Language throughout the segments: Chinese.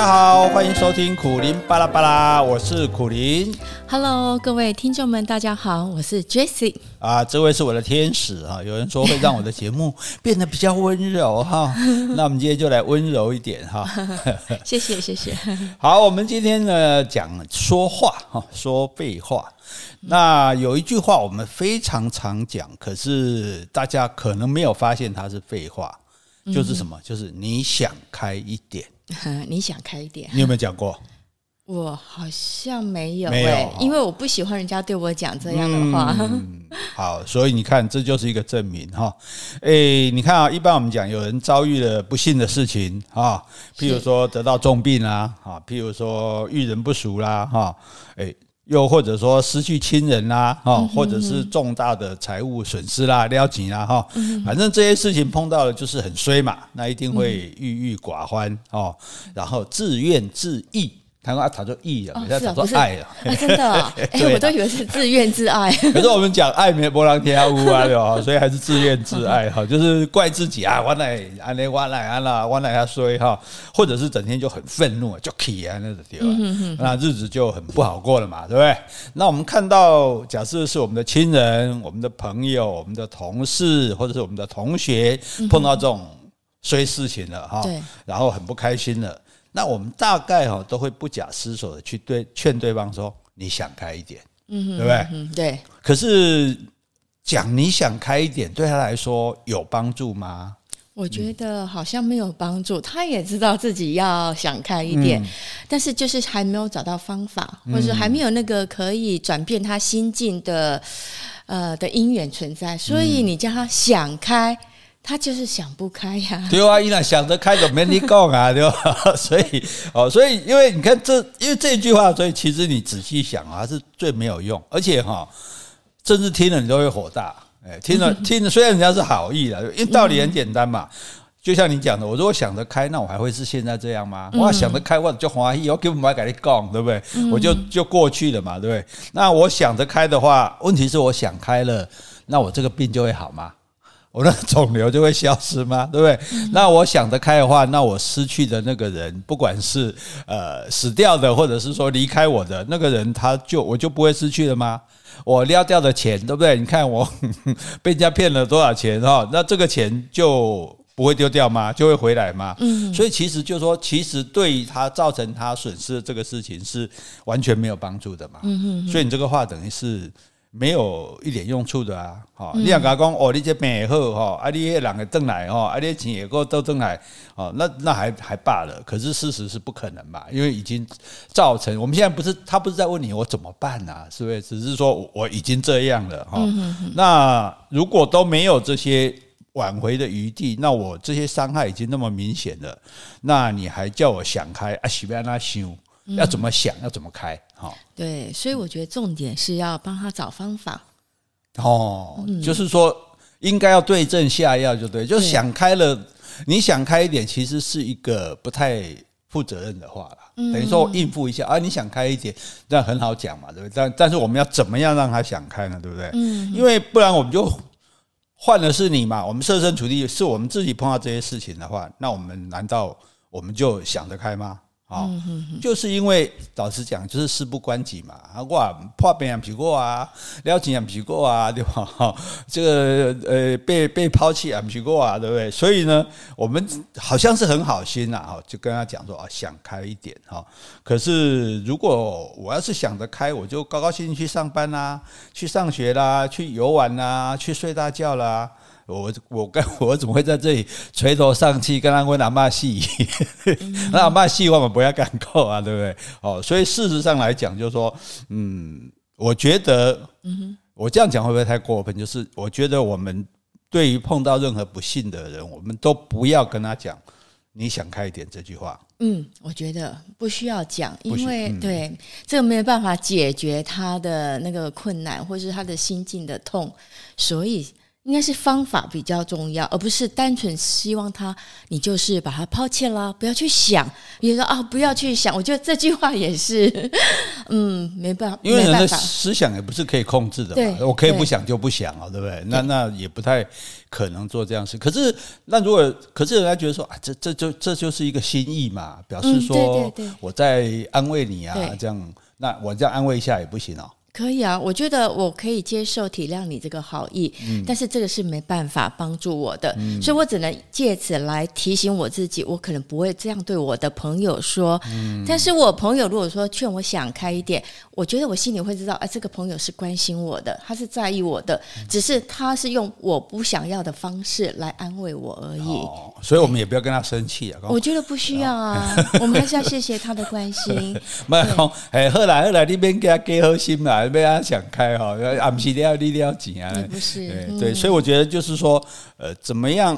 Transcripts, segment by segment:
家好，欢迎收听苦林巴拉巴拉，我是苦林。Hello，各位听众们，大家好，我是 Jessie。啊，这位是我的天使啊！有人说会让我的节目 变得比较温柔哈，那我们今天就来温柔一点哈。谢 谢谢谢。好，我们今天呢讲说话哈，说废话。那有一句话我们非常常讲，可是大家可能没有发现它是废话，就是什么？就是你想开一点。你想开一点？你有没有讲过？我好像没有，没有，因为我不喜欢人家对我讲这样的话。嗯，好，所以你看，这就是一个证明哈。诶，你看啊，一般我们讲有人遭遇了不幸的事情啊，譬如说得到重病啊，啊，譬如说遇人不淑啦，哈，诶。又或者说失去亲人啦，哈，或者是重大的财务损失啦、撩紧啦，哈，反正这些事情碰到了就是很衰嘛，那一定会郁郁寡欢哦，然后自怨自艾。他说啊，他就意了，他说爱了，真的，哎，我都以为是自怨自艾。可是我们讲爱没波浪天下乌啊，对吧？所以还是自怨自艾哈，就是怪自己啊，我来安内，我来安啦，我来他衰哈，或者是整天就很愤怒，就气啊那种地方，那日子就很不好过了嘛，对不对？那我们看到，假设是我们的亲人、我们的朋友、我们的同事，或者是我们的同学，碰到这种衰事情了哈，然后很不开心了。那我们大概哈都会不假思索的去对劝对方说，你想开一点，嗯，对不对？嗯，对。可是讲你想开一点对他来说有帮助吗？我觉得好像没有帮助。他也知道自己要想开一点，但是就是还没有找到方法，或者还没有那个可以转变他心境的呃的因缘存在。所以你叫他想开。他就是想不开呀，对啊，伊那想得开就 没你讲啊，对吧？所以哦，所以因为你看这，因为这句话，所以其实你仔细想啊，是最没有用，而且哈，甚至听了你都会火大。哎，听了听了，虽然人家是好意的，因为道理很简单嘛。就像你讲的，我如果想得开，那我还会是现在这样吗？我想得开，我就欢喜，我根本不跟你讲，对不对？我就就过去了嘛，对不对？那我想得开的话，问题是我想开了，那我这个病就会好吗？我的肿瘤就会消失吗？对不对？那我想得开的话，那我失去的那个人，不管是呃死掉的，或者是说离开我的那个人，他就我就不会失去了吗？我撩掉的钱，对不对？你看我 被人家骗了多少钱哈？那这个钱就不会丢掉吗？就会回来吗？嗯。所以其实就是说，其实对于他造成他损失的这个事情是完全没有帮助的嘛。所以你这个话等于是。没有一点用处的啊！哈，你想跟他讲哦，你这病也好哈，啊，你那人也回来哈，啊，你钱也够都回来哦，那那还还罢了。可是事实是不可能嘛，因为已经造成。我们现在不是他不是在问你我怎么办呐、啊，是不是？只是说我已经这样了哈。那如果都没有这些挽回的余地，那我这些伤害已经那么明显了，那你还叫我想开啊？是要那想？要怎么想？要怎么开？哈，对，所以我觉得重点是要帮他找方法。哦，就是说应该要对症下药，就对，就是想开了，你想开一点，其实是一个不太负责任的话了。等于说应付一下啊，你想开一点，这样很好讲嘛，对不对？但但是我们要怎么样让他想开呢？对不对？嗯，因为不然我们就换的是你嘛，我们设身处地是我们自己碰到这些事情的话，那我们难道我们就想得开吗？啊，就是因为老实讲，就是事不关己嘛。啊，我破病也皮过啊，了钱也皮过啊，对吧？哈，这个呃，被被抛弃也皮过啊，对不对？所以呢，我们好像是很好心呐，哈，就跟他讲说啊，想开一点哈。可是如果我要是想得开，我就高高兴兴去上班啦，去上学啦，去游玩啦，去睡大觉啦。我我跟我怎么会在这里垂头丧气跟他问阿妈戏？那阿妈戏我们不要敢扣啊，对不对？哦，所以事实上来讲，就是说，嗯，我觉得，我这样讲会不会太过分？就是我觉得我们对于碰到任何不幸的人，我们都不要跟他讲你想开一点这句话。嗯，我觉得不需要讲，因为对这个没有办法解决他的那个困难，或是他的心境的痛，所以。应该是方法比较重要，而不是单纯希望他，你就是把他抛弃了，不要去想。比如说啊，不要去想，我觉得这句话也是，嗯，没办法，因为人的思想也不是可以控制的嘛。我可以不想就不想啊，对不对？对，那那也不太可能做这样事。可是，那如果可是人家觉得说啊，这这就这就是一个心意嘛，表示说我在安慰你啊，这样，那我这样安慰一下也不行哦。可以啊，我觉得我可以接受体谅你这个好意，嗯、但是这个是没办法帮助我的，嗯、所以我只能借此来提醒我自己，我可能不会这样对我的朋友说。嗯、但是我朋友如果说劝我想开一点，我觉得我心里会知道，哎，这个朋友是关心我的，他是在意我的，只是他是用我不想要的方式来安慰我而已。哦、所以我们也不要跟他生气啊。我觉得不需要啊，我们还是要谢谢他的关心。没有，哎，后来后来你别给他给好心嘛。被他想开哈，俺们是要你要紧啊，不是对对，所以我觉得就是说，呃，怎么样，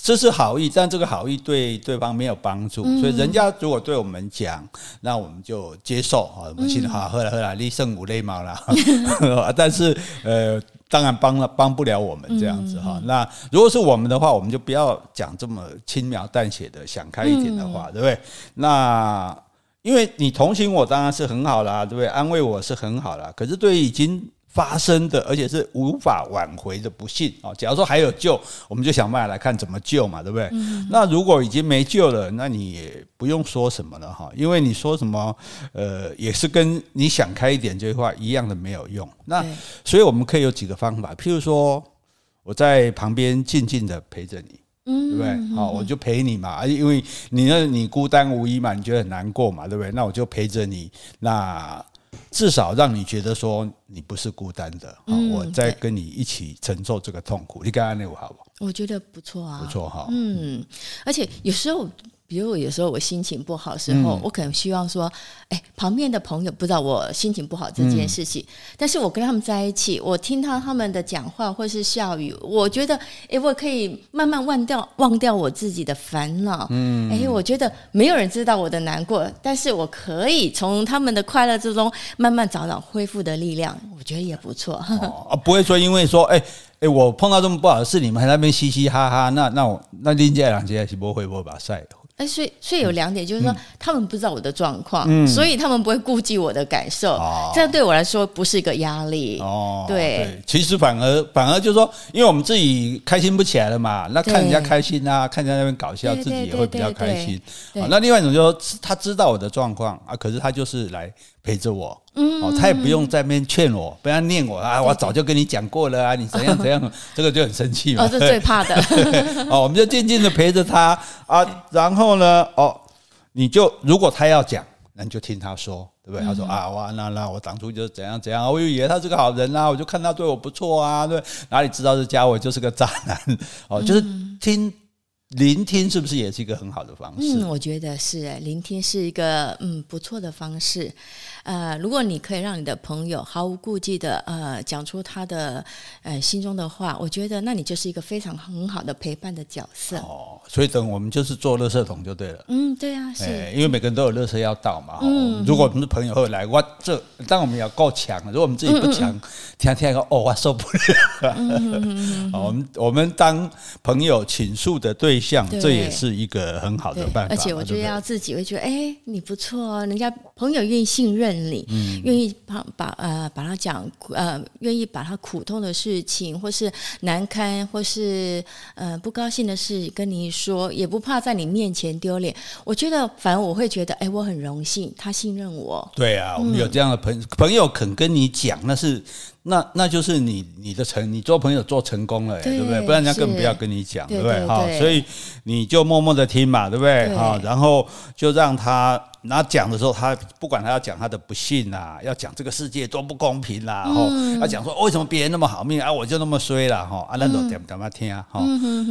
这是好意，但这个好意对对方没有帮助，所以人家如果对我们讲，那我们就接受哈，我们心里好，喝了喝了你圣母泪毛了，但是呃，当然帮了帮不了我们这样子哈。那如果是我们的话，我们就不要讲这么轻描淡写的想开一点的话，对不对？那。因为你同情我当然是很好啦，对不对？安慰我是很好啦。可是对于已经发生的，而且是无法挽回的不幸啊，假如说还有救，我们就想办法来看怎么救嘛，对不对？嗯、那如果已经没救了，那你也不用说什么了哈，因为你说什么，呃，也是跟你想开一点这句话一样的没有用。那所以我们可以有几个方法，譬如说我在旁边静静的陪着你。对不对？好，我就陪你嘛，因为你那，你孤单无依嘛，你觉得很难过嘛，对不对？那我就陪着你，那至少让你觉得说你不是孤单的。好，我在跟你一起承受这个痛苦。你刚刚那我好不好？我觉得不错啊，不错哈。嗯，而且有时候。比如我有时候我心情不好的时候，嗯、我可能希望说，哎，旁边的朋友不知道我心情不好这件事情，嗯、但是我跟他们在一起，我听到他们的讲话或是笑语，我觉得，哎，我可以慢慢忘掉忘掉我自己的烦恼，嗯，哎，我觉得没有人知道我的难过，但是我可以从他们的快乐之中慢慢找到恢复的力量，我觉得也不错。哦，不会说因为说，哎，哎，我碰到这么不好的事，你们还在那边嘻嘻哈哈，那那我那另外两件是不会不会把赛。哎，所以所以有两点，就是说他们不知道我的状况，嗯、所以他们不会顾及我的感受，哦、这样对我来说不是一个压力。哦，对，对，其实反而反而就是说，因为我们自己开心不起来了嘛，那看人家开心啊，看人家那边搞笑，自己也会比较开心。那另外一种就是说，他知道我的状况啊，可是他就是来。陪着我，哦，他也不用在那边劝我，不要念我啊！我早就跟你讲过了啊，你怎样怎样，这个就很生气嘛。哦，这最怕的。哦，我们就静静的陪着他啊，然后呢，哦，你就如果他要讲，那你就听他说，对不对？他说啊，哇，那那我当初就是怎样怎样，我以为他是个好人啊，我就看他对我不错啊，对，哪里知道这家伙就是个渣男？哦，就是听。聆听是不是也是一个很好的方式？嗯，我觉得是，聆听是一个嗯不错的方式。呃，如果你可以让你的朋友毫无顾忌的呃讲出他的呃心中的话，我觉得那你就是一个非常很好的陪伴的角色。哦，所以等我们就是做垃圾桶就对了。嗯，对啊，是，因为每个人都有垃圾要倒嘛。嗯，如果我们的朋友会来，我这但我们要够强，如果我们自己不强，天天说哦，我受不了。嗯，我们我们当朋友倾诉的对。像这也是一个很好的办法，而且我觉得要自己会觉得，哎，你不错，人家朋友愿意信任你，嗯，愿意把把呃把他讲呃愿意把他苦痛的事情，或是难堪，或是呃不高兴的事跟你说，也不怕在你面前丢脸。我觉得，反而我会觉得，哎，我很荣幸他信任我。对啊，我们有这样的朋朋友肯跟你讲，那是。那那就是你你的成你做朋友做成功了，对不对？不然人家更不要跟你讲，对不对？哈，所以你就默默的听嘛，对不对？哈，然后就让他那讲的时候，他不管他要讲他的不幸啊，要讲这个世界多不公平啦，然后要讲说为什么别人那么好命啊，我就那么衰了哈，啊那种点点嘛听啊，哈，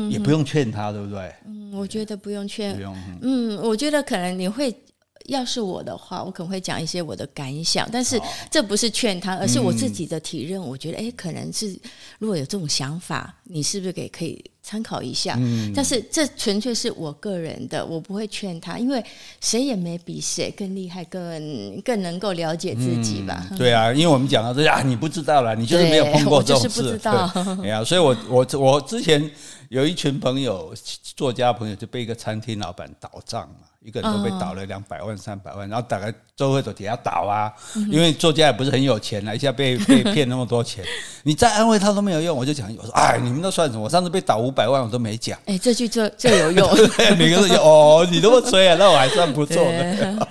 也不用劝他，对不对？嗯，我觉得不用劝，不用。嗯，我觉得可能你会。要是我的话，我可能会讲一些我的感想，但是这不是劝他，而是我自己的体认。我觉得，哎，可能是如果有这种想法，你是不是给可以参考一下。嗯，但是这纯粹是我个人的，我不会劝他，因为谁也没比谁更厉害，更更能够了解自己吧。嗯、对啊，因为我们讲到这啊，你不知道了，你就是没有碰过这种事，我就是不知道。哎呀，所以我我我之前有一群朋友，作家朋友就被一个餐厅老板倒账嘛。一个人都被倒了两百万、三百万，然后大概周会都底下倒啊，因为作家也不是很有钱了，一下被 被骗那么多钱，你再安慰他都没有用。我就讲，我说，哎，你们都算什么？我上次被倒五百万，我都没讲。哎，这句这这 有用。每个人就哦，你那么吹啊，那我还算不错的。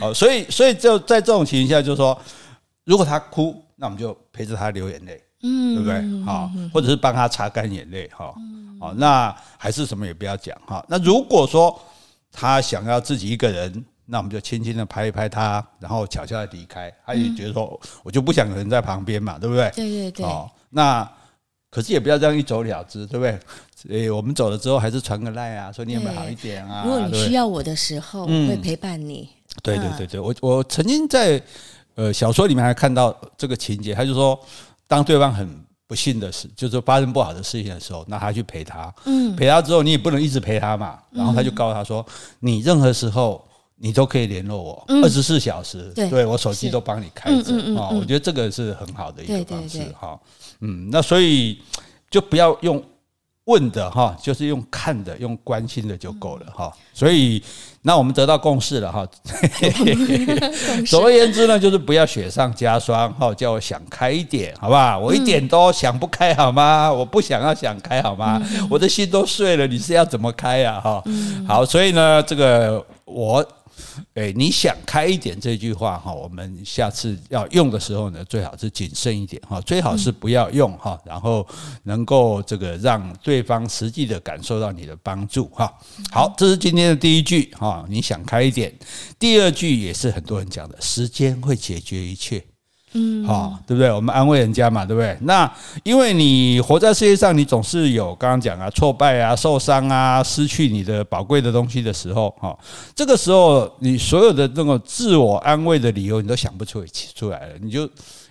好，所以所以就在这种情况下，就是说，如果他哭，那我们就陪着他流眼泪，嗯，对不对？好，或者是帮他擦干眼泪，哈，好，那还是什么也不要讲，哈。那如果说。他想要自己一个人，那我们就轻轻的拍一拍他，然后悄悄的离开。他也觉得说，我就不想有人在旁边嘛，对不对？对对对。哦，那可是也不要这样一走了之，对不对？诶，我们走了之后，还是传个赖啊，说你有没有好一点啊？如果你需要我的时候，我会陪伴你。对对对对，我我曾经在呃小说里面还看到这个情节，他就说，当对方很。不幸的事，就是发生不好的事情的时候，那他去陪他，嗯，陪他之后，你也不能一直陪他嘛，然后他就告诉他说，你任何时候你都可以联络我，二十四小时，对，我手机都帮你开着。啊，我觉得这个是很好的一个方式哈，嗯，那所以就不要用。问的哈，就是用看的，用关心的就够了哈。所以，那我们得到共识了哈。总而言之呢，就是不要雪上加霜哈，叫我想开一点，好不好？我一点都想不开，好吗？我不想要想开，好吗？我的心都碎了，你是要怎么开呀？哈，好，所以呢，这个我。诶，你想开一点这句话哈，我们下次要用的时候呢，最好是谨慎一点哈，最好是不要用哈，然后能够这个让对方实际的感受到你的帮助哈。好，这是今天的第一句哈，你想开一点。第二句也是很多人讲的，时间会解决一切。嗯，好，对不对？我们安慰人家嘛，对不对？那因为你活在世界上，你总是有刚刚讲啊，挫败啊，受伤啊，失去你的宝贵的东西的时候，哈，这个时候你所有的这种自我安慰的理由，你都想不出出来了，你就。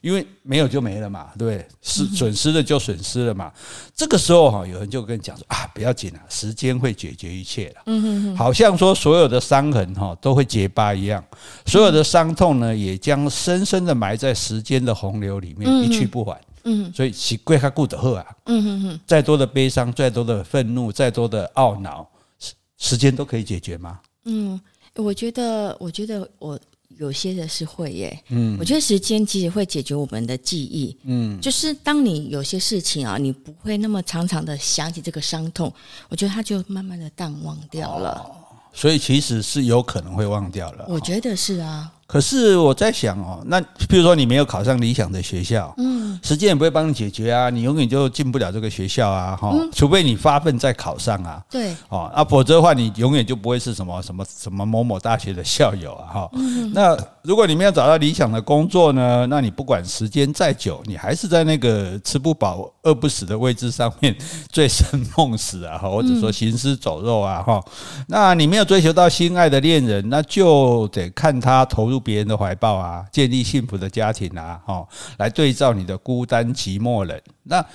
因为没有就没了嘛，对不对？是损失了就损失了嘛。这个时候哈，有人就跟你讲说啊，不要紧啊，时间会解决一切的。嗯哼哼，好像说所有的伤痕哈都会结疤一样，所有的伤痛呢也将深深的埋在时间的洪流里面，一去不返。嗯，所以其归他顾的贺啊。嗯哼哼，再多的悲伤，再多的愤怒，再多的懊恼，时时间都可以解决吗？嗯，我觉得，我觉得我。有些的是会耶，嗯，我觉得时间其实会解决我们的记忆，嗯，就是当你有些事情啊，你不会那么常常的想起这个伤痛，我觉得它就慢慢的淡忘掉了，哦，所以其实是有可能会忘掉了，我觉得是啊。可是我在想哦，那譬如说你没有考上理想的学校，嗯，时间也不会帮你解决啊，你永远就进不了这个学校啊，哈，除非你发奋再考上啊，对，哦，啊，否则的话你永远就不会是什么什么什么某某大学的校友啊，哈，那如果你没有找到理想的工作呢，那你不管时间再久，你还是在那个吃不饱饿不死的位置上面醉生梦死啊，哈，或者说行尸走肉啊，哈，那你没有追求到心爱的恋人，那就得看他投入。别人的怀抱啊，建立幸福的家庭啊，哦，来对照你的孤单寂寞冷，那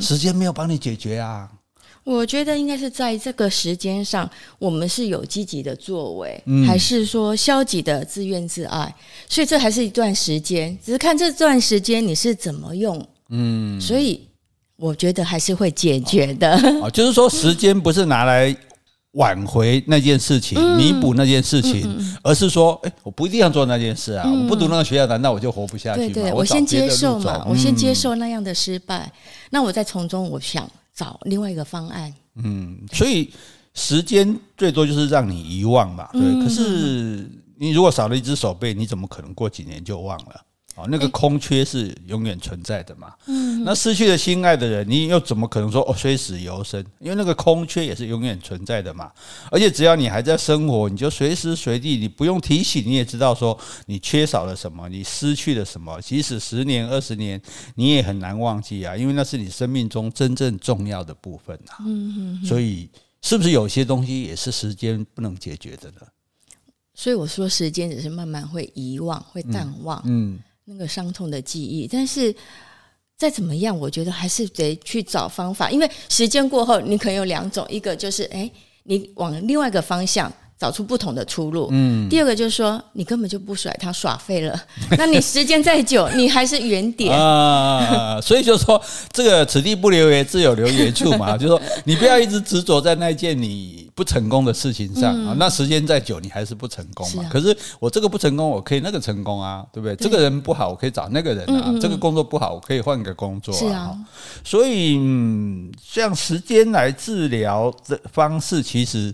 时间没有帮你解决啊。我觉得应该是在这个时间上，我们是有积极的作为，还是说消极的自怨自艾？所以这还是一段时间，只是看这段时间你是怎么用。嗯，所以我觉得还是会解决的。哦，就是说时间不是拿来。挽回那件事情，弥补那件事情，而是说，哎，我不一定要做那件事啊！嗯、我不读那个学校，难道我就活不下去吗？对对，我先接受嘛，我先接受那样的失败，嗯、那我再从中，我想找另外一个方案。嗯，所以时间最多就是让你遗忘嘛，对。可是你如果少了一只手背，你怎么可能过几年就忘了？哦，那个空缺是永远存在的嘛。嗯，那失去了心爱的人，你又怎么可能说哦，虽死犹生？因为那个空缺也是永远存在的嘛。而且只要你还在生活，你就随时随地，你不用提醒，你也知道说你缺少了什么，你失去了什么。即使十年、二十年，你也很难忘记啊，因为那是你生命中真正重要的部分啊。嗯嗯。所以，是不是有些东西也是时间不能解决的呢？所以我说，时间只是慢慢会遗忘，会淡忘。嗯。嗯那个伤痛的记忆，但是再怎么样，我觉得还是得去找方法，因为时间过后，你可能有两种，一个就是哎，你往另外一个方向。找出不同的出路。嗯，第二个就是说，你根本就不甩他耍废了。那你时间再久，你还是原点啊。所以就说，这个此地不留爷，自有留爷处嘛。就是说，你不要一直执着在那件你不成功的事情上啊。那时间再久，你还是不成功嘛。可是我这个不成功，我可以那个成功啊，对不对？这个人不好，我可以找那个人啊。这个工作不好，我可以换个工作啊。所以，嗯，像时间来治疗的方式，其实。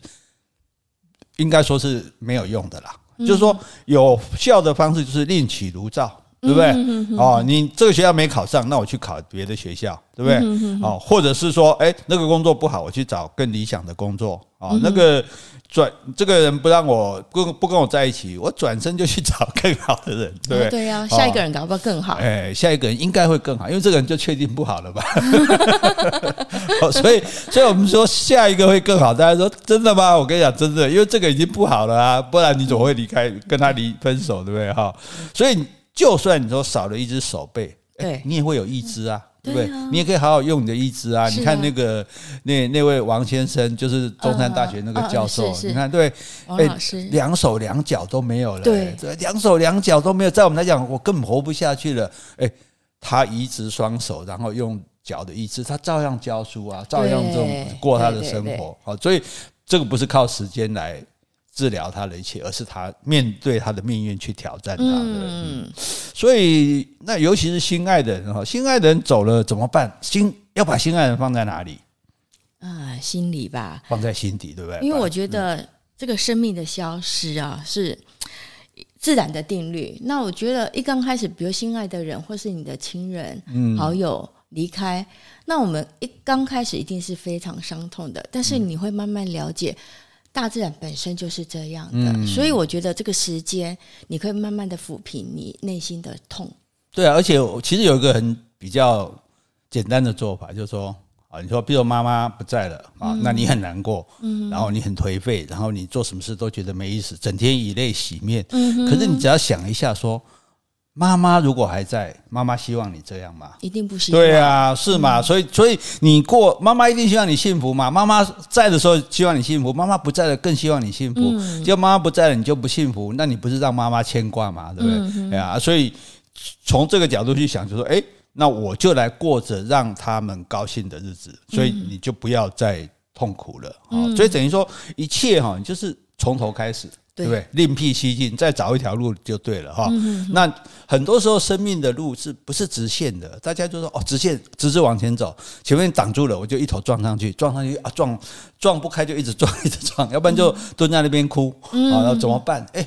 应该说是没有用的啦，就是说有效的方式就是另起炉灶，对不对？哦，你这个学校没考上，那我去考别的学校，对不对？哦，或者是说，哎，那个工作不好，我去找更理想的工作啊，那个。转这个人不让我不不跟我在一起，我转身就去找更好的人，对不对？对呀，下一个人搞不好更好。哎，下一个人应该会更好，因为这个人就确定不好了吧？所以，所以我们说下一个会更好。大家说真的吗？我跟你讲，真的，因为这个已经不好了啊，不然你怎么会离开跟他离分手，对不对？哈，所以就算你说少了一只手背，对，你也会有一只啊。对不对？你也可以好好用你的意志啊！你看那个那那位王先生，就是中山大学那个教授，你看对，哎，两手两脚都没有了，对，两手两脚都没有，在我们来讲，我根本活不下去了。哎，他移植双手，然后用脚的意志，他照样教书啊，照样这种过他的生活。好，所以这个不是靠时间来。治疗他的一切，而是他面对他的命运去挑战他的。嗯，所以那尤其是心爱的人哈，心爱的人走了怎么办？心要把心爱的人放在哪里？啊，心里吧，放在心底，对不对？因为我觉得这个生命的消失啊，是自然的定律。那我觉得一刚开始，比如心爱的人或是你的亲人、嗯、好友离开，那我们一刚开始一定是非常伤痛的，但是你会慢慢了解。大自然本身就是这样的，嗯、所以我觉得这个时间，你可以慢慢的抚平你内心的痛。对啊，而且其实有一个很比较简单的做法，就是说啊，你说，比如妈妈不在了啊，嗯、那你很难过，嗯、然后你很颓废，然后你做什么事都觉得没意思，整天以泪洗面。嗯、可是你只要想一下说。妈妈如果还在，妈妈希望你这样吗？一定不希望。对啊，是嘛？嗯、所以，所以你过，妈妈一定希望你幸福嘛。妈妈在的时候希望你幸福，妈妈不在了更希望你幸福。嗯、就妈妈不在了，你就不幸福，那你不是让妈妈牵挂嘛？对不对？哎呀、嗯哼啊，所以从这个角度去想，就说，哎，那我就来过着让他们高兴的日子，所以你就不要再痛苦了啊。嗯、所以等于说，一切哈，你就是从头开始。对不对？另辟蹊径，再找一条路就对了哈。那很多时候，生命的路是不是直线的？大家就说哦，直线直直往前走，前面挡住了，我就一头撞上去，撞上去啊，撞撞不开就一直撞，一直撞，要不然就蹲在那边哭啊，那怎么办？哎。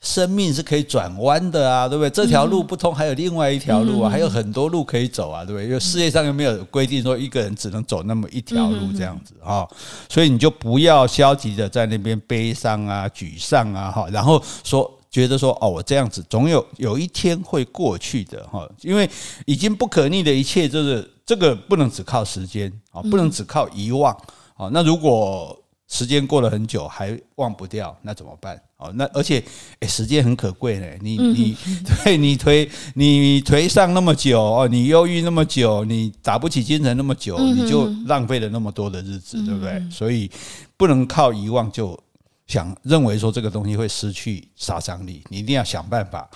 生命是可以转弯的啊，对不对？这条路不通，还有另外一条路啊，还有很多路可以走啊，对不对？因为世界上又没有规定说一个人只能走那么一条路这样子啊，所以你就不要消极的在那边悲伤啊、沮丧啊，哈，然后说觉得说哦，我这样子总有有一天会过去的哈，因为已经不可逆的一切，就是这个不能只靠时间啊，不能只靠遗忘啊。那如果时间过了很久还忘不掉，那怎么办？哦，那而且，哎，时间很可贵呢。你你 对你颓你颓丧那么久哦，你忧郁那么久，你打不起精神那么久，你就浪费了那么多的日子，对不对？所以不能靠遗忘就想认为说这个东西会失去杀伤力，你一定要想办法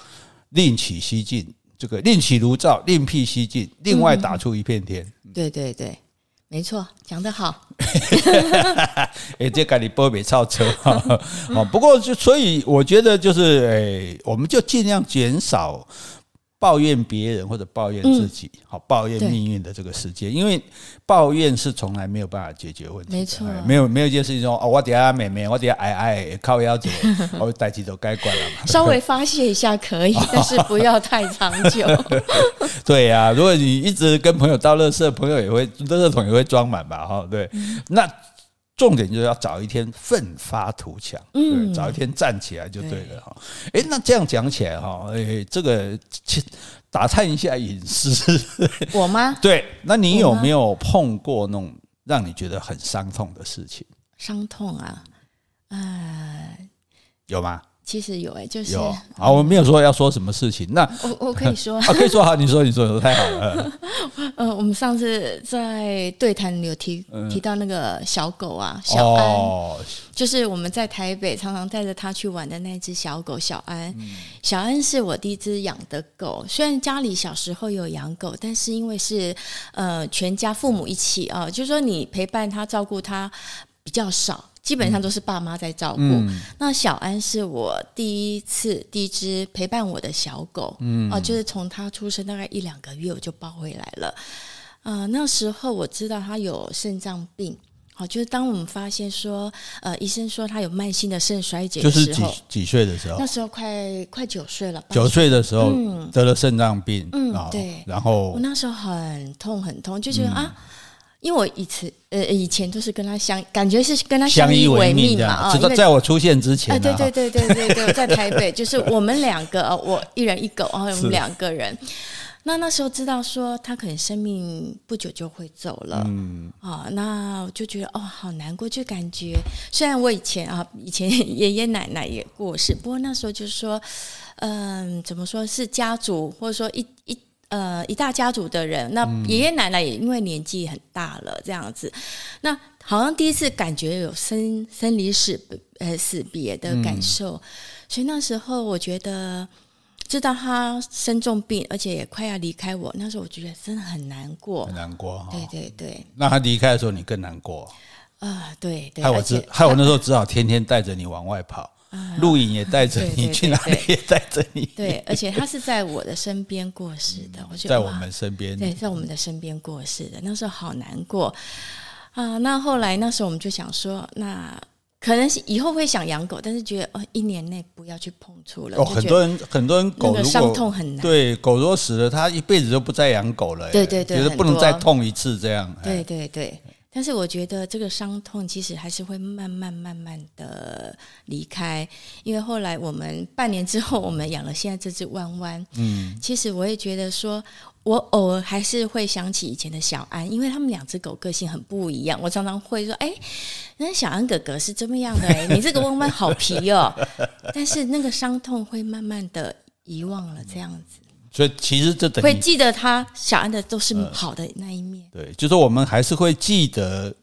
另起蹊径，这个另起炉灶，另辟蹊径，另外打出一片天。对对对。没错，讲得好。哎，这赶紧波比超车哈。哦，不过就所以我觉得就是哎，我们就尽量减少。抱怨别人或者抱怨自己，好、嗯、抱怨命运的这个世界，因为抱怨是从来没有办法解决问题的。没错、啊，没有没有一件事情说哦，我底下妹妹，我底下矮矮，靠腰子，我 代志都该管了嘛。稍微发泄一下可以，但是不要太长久。对呀、啊，如果你一直跟朋友倒垃圾，朋友也会垃圾桶也会装满吧？哈，对，嗯、那。重点就是要早一天奋发图强，嗯，早一天站起来就对了哈。哎，那这样讲起来哈，哎，这个打探一下隐私，我吗？对，那你有没有碰过那种让你觉得很伤痛的事情？伤痛啊，呃，有吗？其实有哎、欸，就是有啊，我没有说要说什么事情。那我我 可以说啊，可以说好，你说你说，太好了。呃，我们上次在对谈有提提到那个小狗啊，小安，哦、就是我们在台北常常带着它去玩的那只小狗小安。嗯、小安是我第一只养的狗，虽然家里小时候有养狗，但是因为是呃全家父母一起啊，就是说你陪伴它照顾它比较少。基本上都是爸妈在照顾。嗯、那小安是我第一次第一只陪伴我的小狗，嗯，啊，就是从它出生大概一两个月我就抱回来了。啊、呃，那时候我知道它有肾脏病，好，就是当我们发现说，呃，医生说它有慢性的肾衰竭的时候，就是几几岁的时候？那时候快快九岁了，九岁的时候得了肾脏病，嗯，对，然后我那时候很痛很痛，就觉得、嗯、啊。因为我以前呃以前都是跟他相感觉是跟他相依为命嘛啊，直到在我出现之前，对对对对对对，在台北 就是我们两个我一人一狗，然后我们两个人。那那时候知道说他可能生命不久就会走了，嗯啊，那我就觉得哦好难过，就感觉虽然我以前啊以前 爷爷奶奶也过世，不过那时候就是说嗯怎么说是家族或者说一一。呃，一大家族的人，那爷爷奶奶也因为年纪很大了，这样子，那好像第一次感觉有生生离死呃死别的感受，嗯、所以那时候我觉得知道他生重病，而且也快要离开我，那时候我觉得真的很难过，很难过，对对对。那他离开的时候，你更难过啊、呃？对对，害我只害我那时候只好天天带着你往外跑。录影也带着你，去哪里也带着你。对，而且他是在我的身边过世的，我觉得在我们身边，对，在我们的身边过世的，那时候好难过啊。那后来那时候我们就想说，那可能是以后会想养狗，但是觉得哦，一年内不要去碰触了。哦，很多人很多人狗如果伤痛很难，对，狗如果死了，他一辈子都不再养狗了。对对对，觉得不能再痛一次这样。对对对。但是我觉得这个伤痛其实还是会慢慢慢慢的离开，因为后来我们半年之后，我们养了现在这只弯弯。嗯，其实我也觉得说，我偶尔还是会想起以前的小安，因为他们两只狗个性很不一样。我常常会说，哎，那小安哥哥是这么样的，哎，你这个弯弯好皮哦。但是那个伤痛会慢慢的遗忘了，这样子。所以其实这等于会记得他小安的都是好的那一面。对，就是我们还是会记得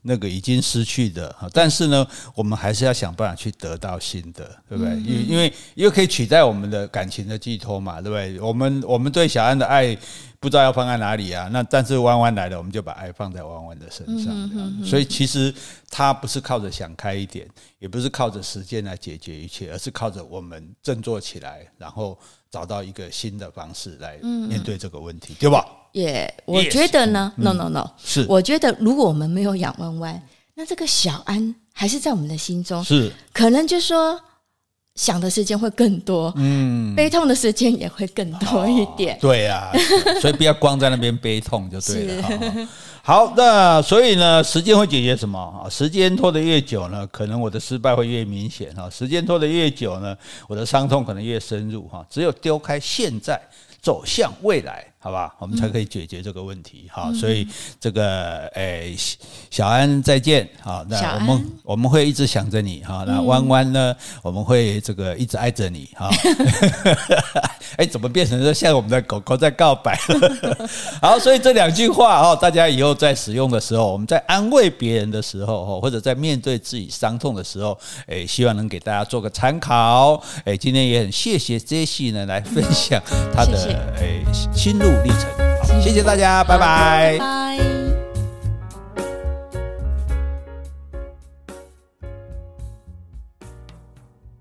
那个已经失去的，但是呢，我们还是要想办法去得到新的，对不对？因因为又可以取代我们的感情的寄托嘛，对不对？我们我们对小安的爱不知道要放在哪里啊，那但是弯弯来了，我们就把爱放在弯弯的身上。所以其实他不是靠着想开一点，也不是靠着时间来解决一切，而是靠着我们振作起来，然后。找到一个新的方式来面对这个问题，嗯、对吧？也，yeah, 我觉得呢、嗯、，no no no，是，我觉得如果我们没有养弯弯，那这个小安还是在我们的心中，是，可能就说想的时间会更多，嗯，悲痛的时间也会更多一点，哦、对呀、啊，所以不要光在那边悲痛就对了。好，那所以呢，时间会解决什么啊？时间拖得越久呢，可能我的失败会越明显哈。时间拖得越久呢，我的伤痛可能越深入哈。只有丢开现在，走向未来。好吧，我们才可以解决这个问题。好，所以这个诶，小安再见。好，那我们我们会一直想着你。哈，那弯弯呢，我们会这个一直爱着你。哈，哎，怎么变成说像我们的狗狗在告白了？好，所以这两句话哦，大家以后在使用的时候，我们在安慰别人的时候，或者在面对自己伤痛的时候，诶，希望能给大家做个参考。哎，今天也很谢谢 Jessie 呢来分享他的诶心路谢谢大家，拜拜。